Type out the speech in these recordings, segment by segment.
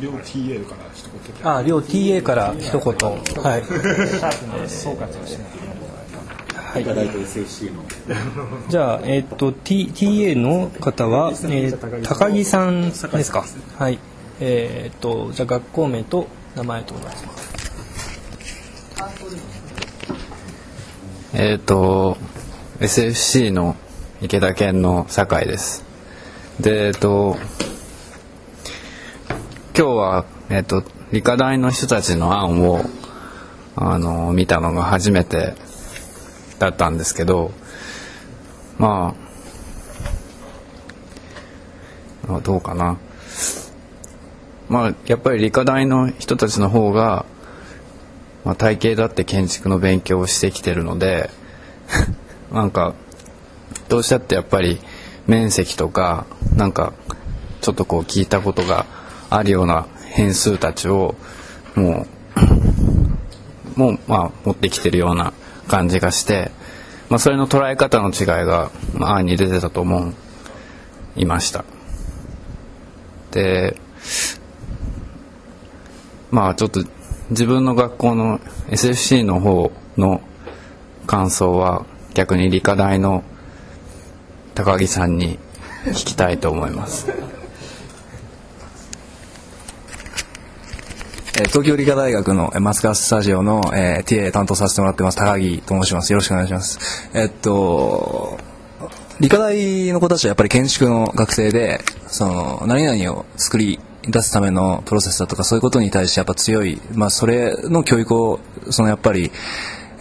両 TA から一言あ両 TA から一言。はい。総括をしないといけないはい。いただいた SFC の。じゃあ、えっと T TA の方は、えー高木さんですか？はい。えっとじゃあ学校名と名前とお願いします。えっ、と SFC の池田県の酒井です。でえっ、と今日はえっ、と理科大の人たちの案をあの見たのが初めてだったんですけどまああどうかな。まあやっぱり理科大の人たちの方がまあ、体系だって建築の勉強をしてきてるので なんかどうしたってやっぱり面積とかなんかちょっとこう聞いたことがあるような変数たちをもう もうまあ持ってきてるような感じがして、まあ、それの捉え方の違いが、まあ、案に出てたと思いました。でまあちょっと自分の学校の SFC の方の感想は逆に理科大の高木さんに聞きたいと思います。え東京理科大学のマスカススタジオの、えー TA 担当させてもらってます高木と申します。よろしくお願いします。えっと理科大の子たちはやっぱり建築の学生でその何々を作り出すためのプロセスだとかそういうことに対してやっぱ強い、まあ、それの教育をそのやっぱり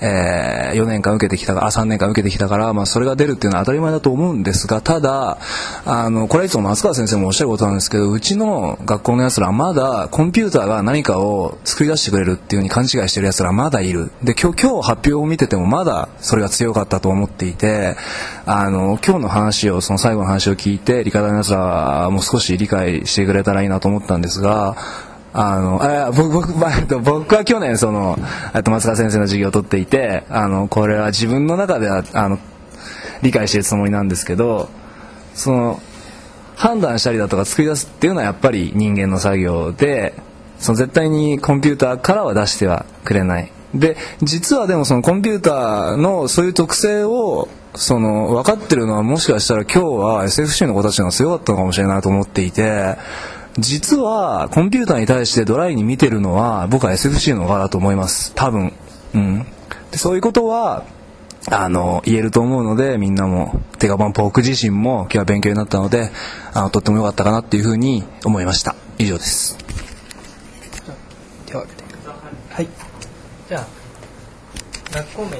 えー4年間受けてきたかあ3年間受けてきたから、まあ、それが出るっていうのは当たり前だと思うんですがただあのこれはいつも松川先生もおっしゃることなんですけどうちの学校のやつらはまだコンピューターが何かを作り出してくれるっていうふうに勘違いしてるやつらはまだいる。で今日今日発表を見ててもまだそれが強かったと思っていてあの今日の話をその最後の話を聞いて理科大のやつらも少し理解してくれたらいいなと思ったんですがあの、あ僕、僕、僕は去年、その、えっと、松川先生の授業を取っていて、あの、これは自分の中では、あの、理解しているつもりなんですけど、その、判断したりだとか作り出すっていうのはやっぱり人間の作業で、その絶対にコンピューターからは出してはくれない。で、実はでもそのコンピューターのそういう特性を、その、分かってるのはもしかしたら今日は SFC の子たちが強かったのかもしれないと思っていて、実はコンピューターに対してドライに見てるのは僕は SFC の側だと思います。多分。うん。でそういうことはあの言えると思うのでみんなも。てか僕自身も今日は勉強になったのであのとっても良かったかなっていうふうに思いました。以上です。手を挙げてはい。じゃあ学校名と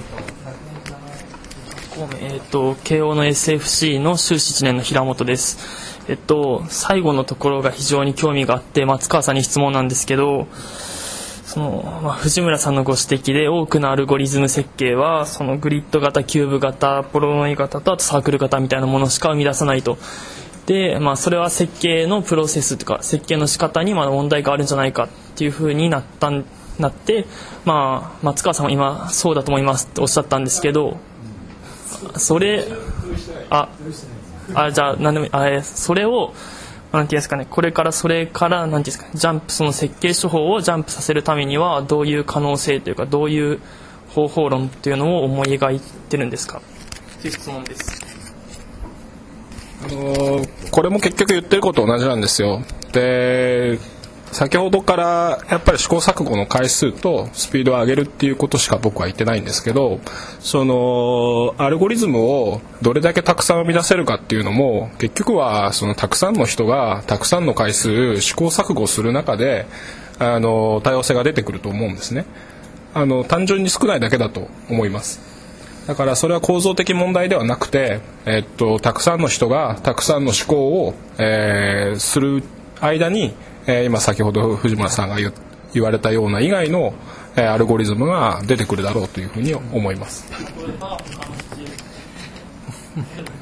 学校名えっ、と慶応の SFC の修士1年の平本ですえっと最後のところが非常に興味があって松川さんに質問なんですけどその、まあ、藤村さんのご指摘で多くのアルゴリズム設計はそのグリッド型キューブ型ポロノイ型とあとサークル型みたいなものしか生み出さないと。で、まあ、それは設計のプロセスとか設計の仕方にまだ問題があるんじゃないかっていうふうになったなって、まあ、松川さんは今そうだと思いますっておっしゃったんですけどそれああじゃあ何でもいい。あえそれをなんていうんですかね。これからそれからなんていうんですかジャンプその設計手法をジャンプさせるためにはどういう可能性というかどういう方法論っていうのを思い描いてるんですか？っていう質問です。あのーこれも結局言ってること同じなんですよ。で先ほどからやっぱり試行錯誤の回数とスピードを上げるっていうことしか僕は言ってないんですけどそのアルゴリズムをどれだけたくさん生み出せるかっていうのも結局はそのたくさんの人がたくさんの回数試行錯誤する中であの多様性が出てくると思うんですね。あの単純に少ないだけだと思います。だからそれは構造的問題ではなくて、えっと、たくさんの人がたくさんの思考を、えーする間に、えー今先ほど藤村さんが言言われたような以外の、えーアルゴリズムが出てくるだろうというふうに思います。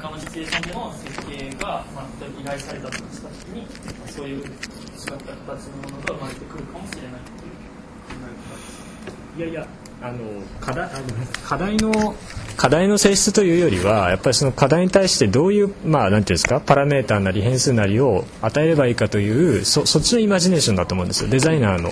他のシチュエーションでの設計が、まあ、依頼されたとしたときに、まあそういう違った形のものが生まれてくるかもしれないっていう考え方です。いやいや、あの課題あの課題の課題の性質というよりはやっぱりその課題に対してどういうまあなんていうんですかパラメーターなり変数なりを与えればいいかというそそっちのイマジネーションだと思うんですよ。デザイナーの、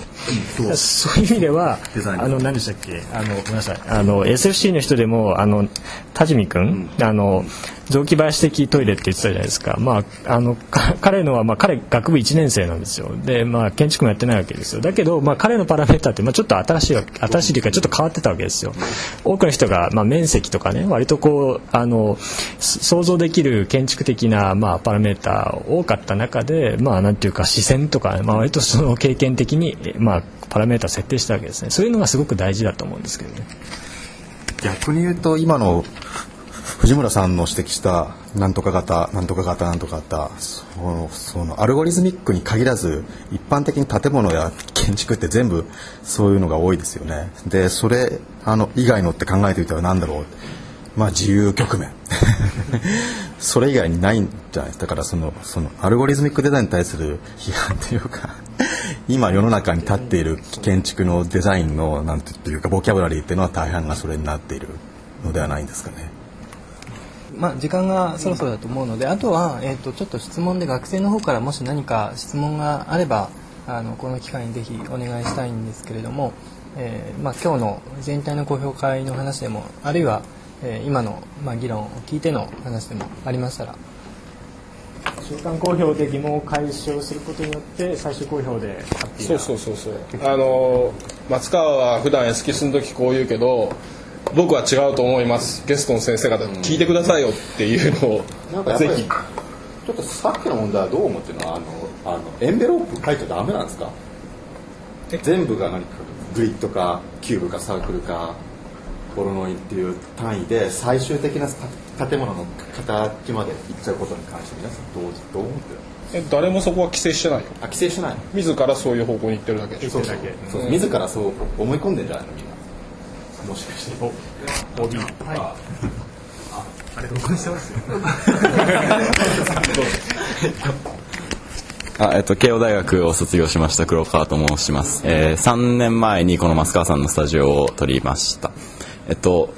そう。いう意味ではあの何でしたっけ？あのごめんなさい。あの SFC の人でもあの田地君、あの雑木林的トイレって言ってたじゃないですか、まあ、あのか彼のは、まあ、彼学部1年生なんですよ。で、まあ、建築もやってないわけですよ。だけど、まあ、彼のパラメーターって、まあ、ちょっと新しい新しいというかちょっと変わってたわけですよ。多くの人が、まあ、面積とかね割とこうあの想像できる建築的な、まあ、パラメーター多かった中で、まあ、なんていうか視線とか、まあ、割とその経験的に、まあ、パラメーター設定したわけですね。そういうのがすごく大事だと思うんですけどね。逆に言うと今の藤村さんの指摘したなんとか型なんとか型なんとか型そのそのアルゴリズミックに限らず一般的に建物や建築って全部そういうのが多いですよね。でそれあの以外のって考えてみたら何だろう。まあ自由曲面。それ以外にないんじゃないですか。だからそのそのアルゴリズミックデザインに対する批判というか 今世の中に立っている建築のデザインのなんていうかボキャブラリーっていうのは大半がそれになっているのではないんですかね。まあ、時間がそろそろだと思うので、あとは、えー、とちょっと質問で学生の方からもし何か質問があればあのこの機会にぜひお願いしたいんですけれども、えーまあ、今日の全体の公表会の話でもあるいは、えー今の、まあ、議論を聞いての話でもありましたら。中間公表で疑問を解消することによって最終公表でそうなそうそうそう。あの松川は普段エスキスの時こう言うけど僕は違うと思います。ゲストの先生方聞いてくださいよっていうのをなんぜひ。ちょっとさっきの問題はどう思ってるの？あのあのエンベロープ書いちゃダメなんですか？全部が何かグリッドかキューブかサークルかボロノイっていう単位で最終的なた建物の形までいっちゃうことに関して皆さんどうどう思ってる？え誰もそこは規制してないよ。あ規制しない。の自らそういう方向に行ってるだけ。でしょそう。そう。そう。自らそう思い込んでんじゃないの？みんな。もしかして。OB はい。あれ録音してますよ あえっと、慶応大学を卒業しました黒川と申します、えー、3年前にこの増川さんのスタジオを取りました。えっと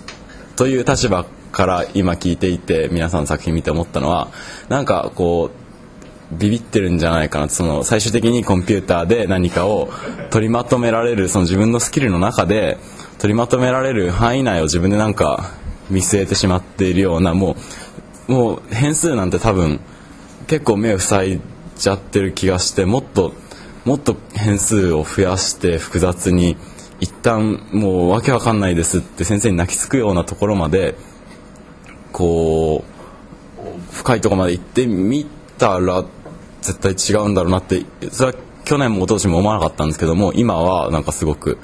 という立場から今聞いていて皆さんの作品見て思ったのはなんかこうビビってるんじゃないかなその最終的にコンピューターで何かを取りまとめられるその自分のスキルの中で取りまとめられる範囲内を自分でなんか見据えてしまっているようなもうもう変数なんて多分結構目を塞いでじゃってる気がしてもっともっと変数を増やして複雑に一旦もうわけわかんないですって先生に泣きつくようなところまでこう深いとこまで行ってみたら絶対違うんだろうなってそれは去年も一昨年も思わなかったんですけども今はなんかすごく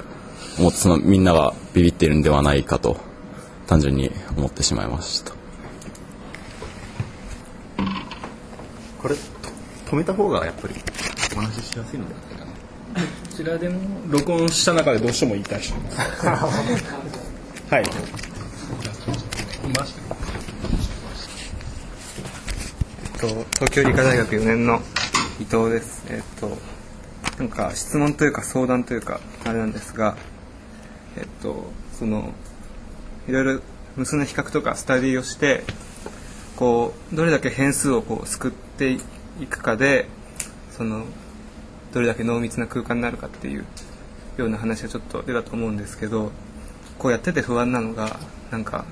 もうそのみんながビビっているんではないかと単純に思ってしまいました。これ止めた方がやっぱりお話ししやすいので。はないかなこちらでも録音した中でどうしても言いたい人。いますはい。と東京理科大学4年の伊藤です。えっとなんか質問というか相談というかあれなんですが、えっとそのいろいろ無数の比較とかスタディをして、こうどれだけ変数をこう救ってい行くかで、そのどれだけ濃密な空間になるかっていうような話がちょっと出たと思うんですけど、こうやってて不安なのがなんか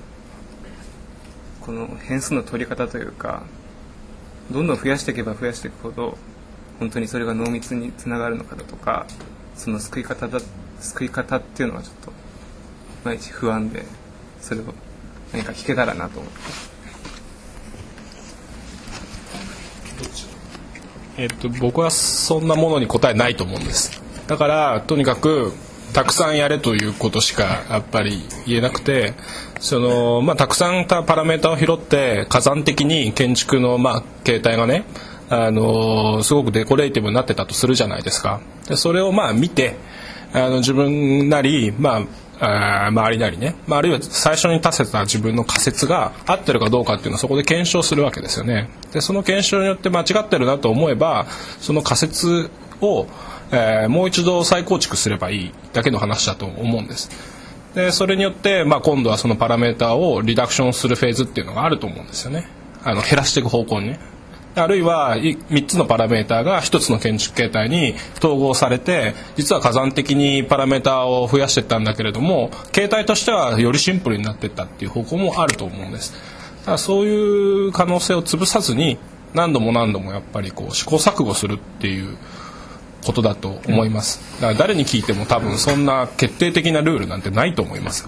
この変数の取り方というか。どんどん増やしていけば増やしていくほど本当にそれが濃密につながるのかだとかその救い方だ救い方っていうのはちょっといまいち不安でそれを何か聞けたらなと思ってえっと、僕はそんなものに答えないと思うんです。だからとにかくたくさんやれということしかやっぱり言えなくてその、まあ、たくさんパラメータを拾って火山的に建築の、まあ、形態がねあのすごくデコレーティブになってたとするじゃないですか。でそれをまあ見てあの自分なり、まあ、あ周りなりね、まあ、あるいは最初に立てた自分の仮説が合ってるかどうかっていうのはそこで検証するわけですよね。でその検証によって間違ってるなと思えばその仮説を、えーもう一度再構築すればいいだけの話だと思うんです。でそれによって、まあ、今度はそのパラメータをリダクションするフェーズっていうのがあると思うんですよね。あの減らしていく方向にね。あるいは3つのパラメーターが1つの建築形態に統合されて実は火山的にパラメータを増やしていったんだけれども形態としてはよりシンプルになっていったっていう方向もあると思うんです。だからそういう可能性を潰さずに何度も何度もやっぱりこう試行錯誤するっていうことだと思います。だから誰に聞いても多分そんな決定的なルールなんてないと思います。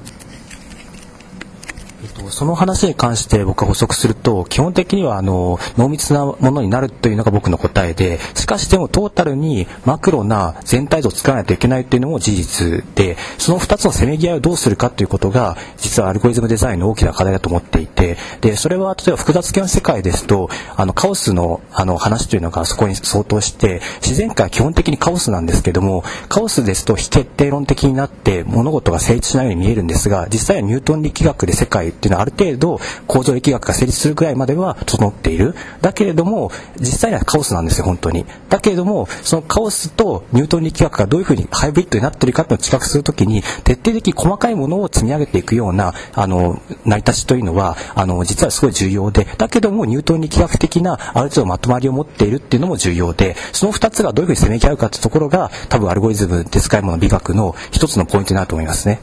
えっとその話に関して僕が補足すると基本的にはあの濃密なものになるというのが僕の答えでしかしでもトータルにマクロな全体像を作らないといけないというのも事実でその2つのせめぎ合いをどうするかということが実はアルゴリズムデザインの大きな課題だと思っていてでそれは例えば複雑系の世界ですとあのカオスのあの話というのがそこに相当して自然界は基本的にカオスなんですけどもカオスですと非決定論的になって物事が成立しないように見えるんですが実際はニュートン力学で世界っていうのはある程度構造力学が成立するぐらいまでは整っている。だけれども実際にはカオスなんですよ本当に。だけれどもそのカオスとニュートン力学がどういうふうにハイブリッドになってるかっていうのを知覚するときに徹底的に細かいものを積み上げていくようなあの成り立ちというのはあの実はすごい重要で。だけどもニュートン力学的なある程度まとまりを持っているっていうのも重要で。その2つがどういうふうにせめぎ合うかっていうところが多分アルゴリズムで使い物美学の一つのポイントになると思いますね。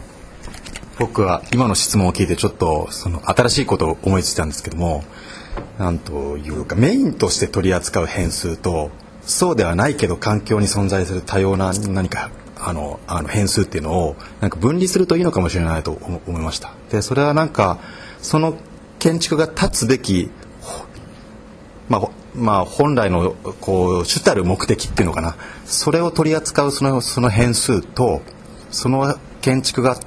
僕は今の質問を聞いてちょっとその新しいことを思いついたんですけどもなんというかメインとして取り扱う変数とそうではないけど環境に存在する多様な何かあのあの変数っていうのをなんか分離するといいのかもしれないと思いました。でそれはなんかその建築が立つべきまあ、ほまあ、本来のこう主たる目的っていうのかな。それを取り扱うそのその変数とその建築が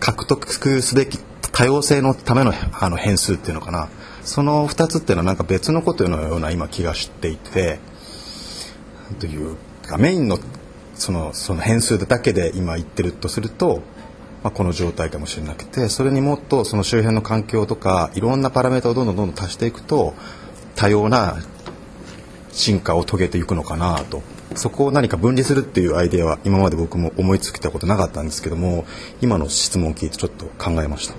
獲得すべき多様性のためのあの変数っていうのかな。その2つっていうのはなんか別のことのような今気がしていてというかメインのそのその変数だけで今言ってるとすると、まあ、この状態かもしれなくてそれにもっとその周辺の環境とかいろんなパラメータをどんどんどんどん足していくと多様な進化を遂げていくのかなと。そこを何か分離するっていうアイデアは今まで僕も思いつきたことなかったんですけども今の質問を聞いてちょっと考えました。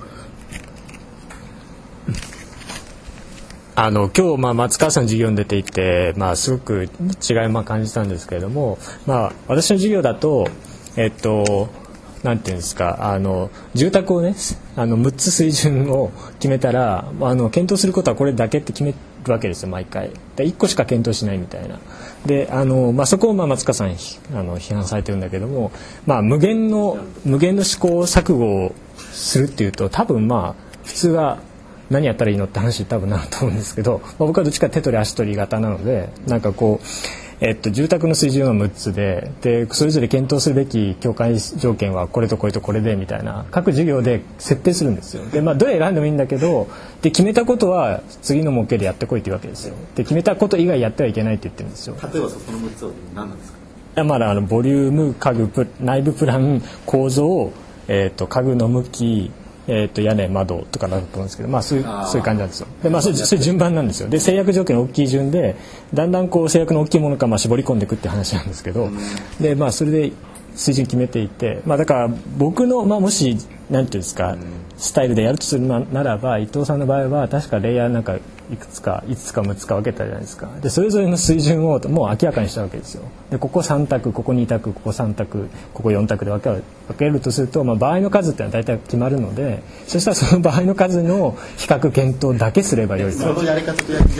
あの今日、まあ、松川さんの授業に出ていて、まあ、すごく違いを感じたんですけれども、まあ、私の授業だと、えっと、なんていうんですかあの住宅をねあの6つ水準を決めたらあの検討することはこれだけって決めるわけですよ毎回。で1個しか検討しないみたいな。であの、まあ、そこをまあ松川さんあの批判されてるんだけども、まあ、無限の無限の試行錯誤をするっていうと多分まあ普通は何やったらいいのって話に多分なると思うんですけど、まあ、僕はどっちか手取り足取り型なのでなんかこう、えっと、住宅の水準は6つででそれぞれ検討するべき境界条件はこれとこれとこれでみたいな各授業で設定するんですよ。で、まあ、どれ選んでもいいんだけどで決めたことは次の模型でやってこいっていうわけですよ。で決めたこと以外やってはいけないって言ってるんですよ。例えばそこの6つは何なんですか？いやまだあのボリューム家具プ内部プラン構造、えー、と家具の向きえー、と屋根窓とかだと思うんですけど、まあ、そういうそういう感じなんですよ。で、まあ、それそれ順番なんですよ。で制約条件の大きい順でだんだんこう制約の大きいものからまあ絞り込んでいくっていう話なんですけど、でまあ、それで水準決めていて、まあ、だから僕の、まあ、もしなんていうんですか、スタイルでやるとするなならば伊藤さんの場合は確かレイヤーなんかいくつか5つか6つか分けたじゃないですか。でそれぞれの水準をもう明らかにしたわけですよ。でここ3択ここ2択ここ3択ここ4択で分ける分けるとすると、まあ、場合の数っていうのは大体決まるのでそしたらその場合の数の比較検討だけすればよいと。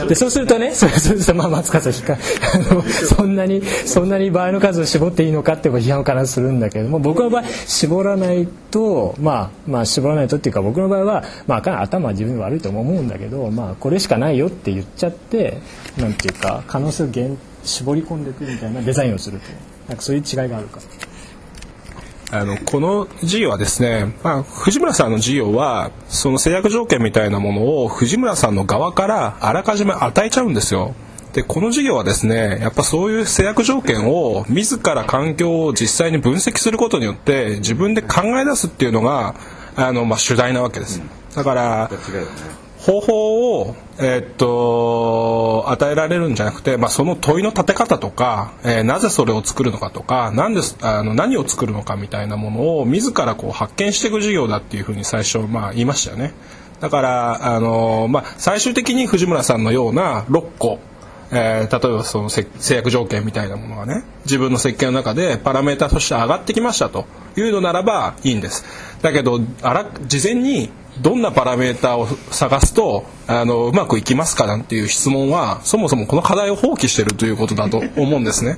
でそうするとね そうするとまあ松川さん あのそんなにそんなに場合の数を絞っていいのかって批判からするんだけども僕の場合絞らないとまあまあ絞らないとっていうか僕の場合はまあかなり頭は自分で悪いと思うんだけどまあこれしかないよって言っちゃってなんていうか可能性を限絞り込んでいくみたいなデザインをするとなんかそういう違いがあるか。あのこの授業はですね、まあ、藤村さんの授業はその制約条件みたいなものを藤村さんの側からあらかじめ与えちゃうんですよ。でこの授業はですねやっぱそういう制約条件を自ら環境を実際に分析することによって自分で考え出すっていうのがあの、まあ、主題なわけです。だから方法を、えーっと与えられるんじゃなくて、まあ、その問いの立て方とか、えーなぜそれを作るのかとかなんですあの何を作るのかみたいなものを自らこう発見していく授業だっていうふうに最初、まあ、言いましたよね。だから、あのまあ、最終的に藤村さんのような6個えー例えばそのせ制約条件みたいなものがね自分の設計の中でパラメータとして上がってきましたというのならばいいんですだけどあら事前にどんなパラメーターを探すとあのうまくいきますかなんていう質問はそもそもこの課題を放棄してるということだと 思うんですね。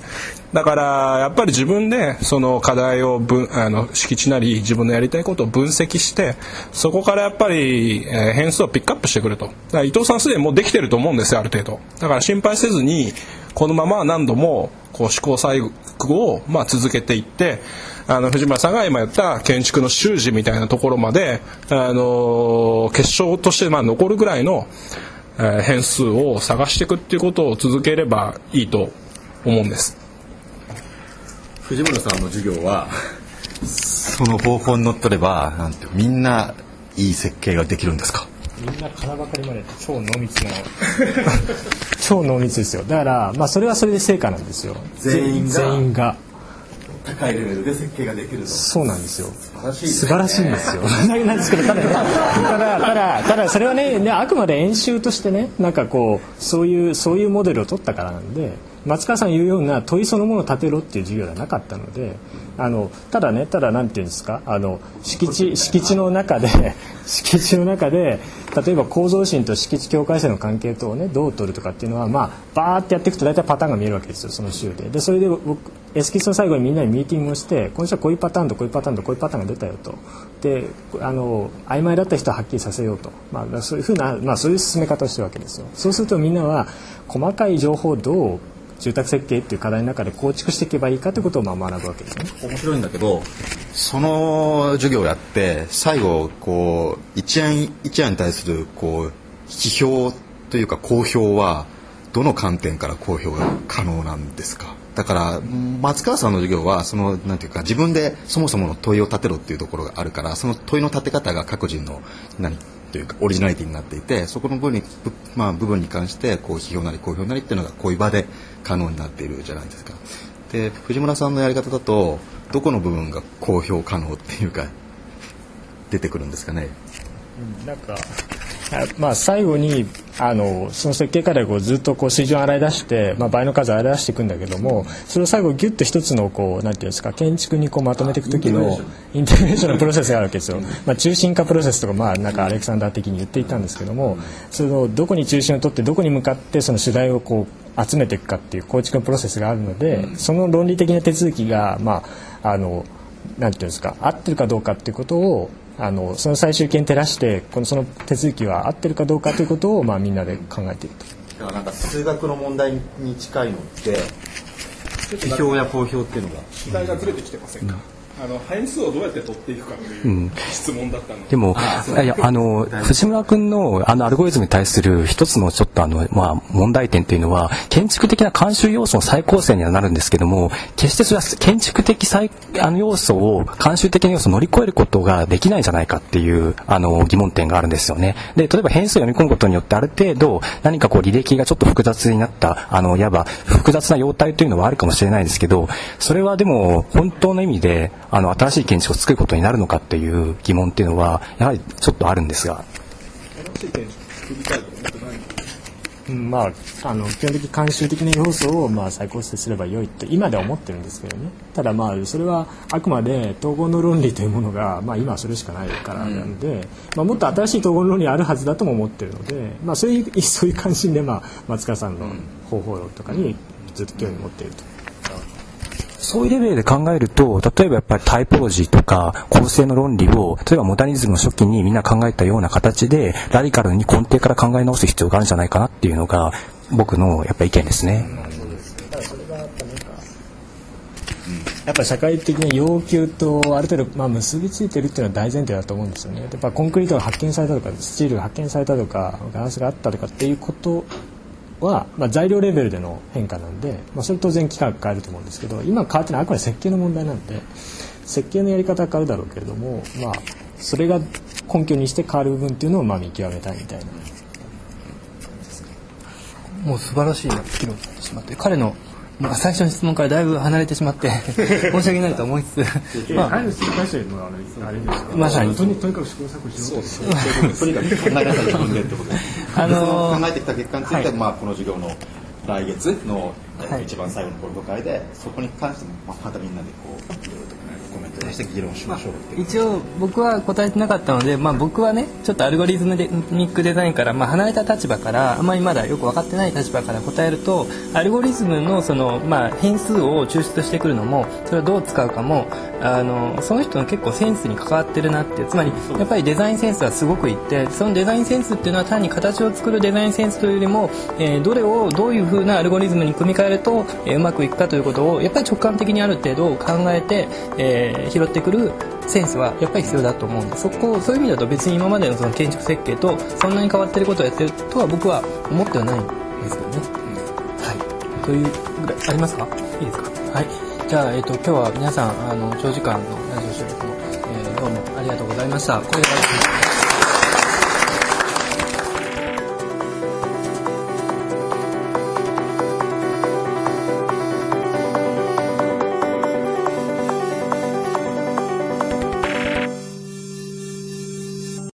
だからやっぱり自分でその課題を分あの敷地なり自分のやりたいことを分析してそこからやっぱり、え変数をピックアップしてくると。だから伊藤さんすでにもうできてると思うんですよある程度。だから心配せずにこのまま何度もこう試行錯誤をまあ続けていってあの藤村さんが今言った建築の習字みたいなところまであの結晶としてまあ残るぐらいの、えー変数を探していくっていうことを続ければいいと思うんです。藤村さんの授業は？その方法にのっとればなんていうみんないい設計ができるんですか？みんな金ばかりまで超濃密な 超濃密ですよ。だからまあそれはそれで成果なんですよ。全員が。全員が。高いレベルで設計ができると。そうなんですよ。素素晴らしいんですよ。なんですけどただねただただただそれはねねあくまで演習としてねなんかこうそういうそういうモデルを取ったからなんで松川さん言うような問いそのものを立てろっていう授業ではなかったのであのただねただなんていうんですかあの敷地敷地の中で 敷地の中で例えば構造心と敷地境界線の関係等をねどう取るとかっていうのはまあバーってやっていくと大体パターンが見えるわけですよその週で。でそれで僕エスキスの最後にみんなにミーティングをして今週はこういうパターンとこういうパターンとこういうパターンが出たよと。であの曖昧だった人ははっきりさせようと、まあ、そういうふうな、まあ、そういう進め方をしてるわけですよ。そうするとみんなは細かい情報をどう住宅設計っていう課題の中で構築していけばいいかということをまあ学ぶわけですね。面白いんだけどその授業をやって最後こう一案一案に対するこう批評というか公表はどの観点から公表が可能なんですか？だから松川さんの授業はそのなんていうか自分でそもそもの問いを立てろっていうところがあるからその問いの立て方が各人の何というかオリジナリティになっていてそこの部分に,まあ、部分に関してこう批評なり公表なりっていうのがこういう場で可能になっているじゃないですか。で藤村さんのやり方だとどこの部分が公表可能っていうか出てくるんですかね。うんなんかまあ、最後にあのその設計課題をこうずっとこう水準を洗い出して、まあ、倍の数を洗い出していくんだけどもそれを最後ギュッと一つのこうなんていうんですか建築にこうまとめていく時のインテグレーションのプロセスがあるわけですよ、まあ、中心化プロセスとか,、まあ、なんかアレクサンダー的に言っていたんですけどもそのどこに中心を取ってどこに向かってその主題をこう集めていくかっていう構築のプロセスがあるので、その論理的な手続きが、まあ、あのなんていうんですか合ってるかどうかっていうことをあのその最終形に照らしてこのその手続きは合ってるかどうかということを、まあ、みんなで考えていると。だからなんか数学の問題に近いのって批評や公表っていうのが時代がずれてきてませんか、あの変数をどうやって取っていくかという質問だったの。で、でも、いや、あの、藤村君の、あの、アルゴリズムに対する一つのちょっとあの、まあ、問題点というのは、建築的な慣習要素の再構成にはなるんですけども、決してそれは建築的再、あの、要素を、慣習的な要素を乗り越えることができないんじゃないかっていう、あの、疑問点があるんですよね。で、例えば変数を読み込むことによって、ある程度、何かこう、履歴がちょっと複雑になった、あの、いわば、複雑な様態というのはあるかもしれないですけど、それはでも、本当の意味で、あの、新しい建築を作ることになるのかっていう疑問っていうのは、やはりちょっとあるんですが。うんまあ、あの基本的慣習的な要素を、まあ、再構成すれば良いと今では思ってるんですけどねただまあそれはあくまで統合の論理というものが、まあ、今はそれしかないからなんで、まあ、もっと新しい統合の論理あるはずだとも思ってるので、まあ、そういうそういう関心で、まあ、松川さんの方法論とかにずっと興味を持っていると。そういうレベルで考えると、例えばやっぱりタイポロジーとか構成の論理を、例えばモダニズムの初期にみんな考えたような形で、ラディカルに根底から考え直す必要があるんじゃないかなっていうのが、僕のやっぱ意見ですね。やっぱ社会的な要求とある程度、まあ、結びついてるっていうのは大前提だと思うんですよね。やっぱコンクリートが発見されたとかスチールが発見されたとかガラスがあったとかっていうことは、まあ、材料レベルでの変化なんで、まあ、それ当然期間が変えると思うんですけど今変わってるのはあくまで設計の問題なんで設計のやり方は変わるだろうけれども、まあ、それが根拠にして変わる部分っていうのをまあ見極めたいみたいな。もう素晴らしい議論になってしまって彼のまあ最初の質問からだいぶ離れてしまって 申し訳ないと思いつつ、まあ、まさに。とにとにかく試行錯誤しろそうと。にかく考えなさい自分でってことで、あの考えてきた結果については、はいまあ、この授業の来月の、えーはい。一番最後のポルト会でそこに関しても、まあ、またみんなでこういろいろとして議論しましょうっていう。一応僕は答えてなかったので、まあ、僕はねちょっとアルゴリズムでニックデザインから、まあ、離れた立場からあまりまだよく分かってない立場から答えるとアルゴリズムのその、まあ、変数を抽出してくるのもそれをどう使うかもあのその人の結構センスに関わってるなってつまりやっぱりデザインセンスはすごくいってそのデザインセンスっていうのは単に形を作るデザインセンスというよりも、えーどれをどういうふうなアルゴリズムに組み替えると、えーうまくいくかということをやっぱり直感的にある程度考えて、えー拾ってくるセンスはやっぱり必要だと思うんでそこそういう意味だと別に今までのその建築設計とそんなに変わってることをやってるとは僕は思ってはないんですけどね。はい、というぐらいありますか？いいですか？はい。じゃあ、えっと今日は皆さんあの長時間のラジオ収録も、えーどうもありがとうございました。これが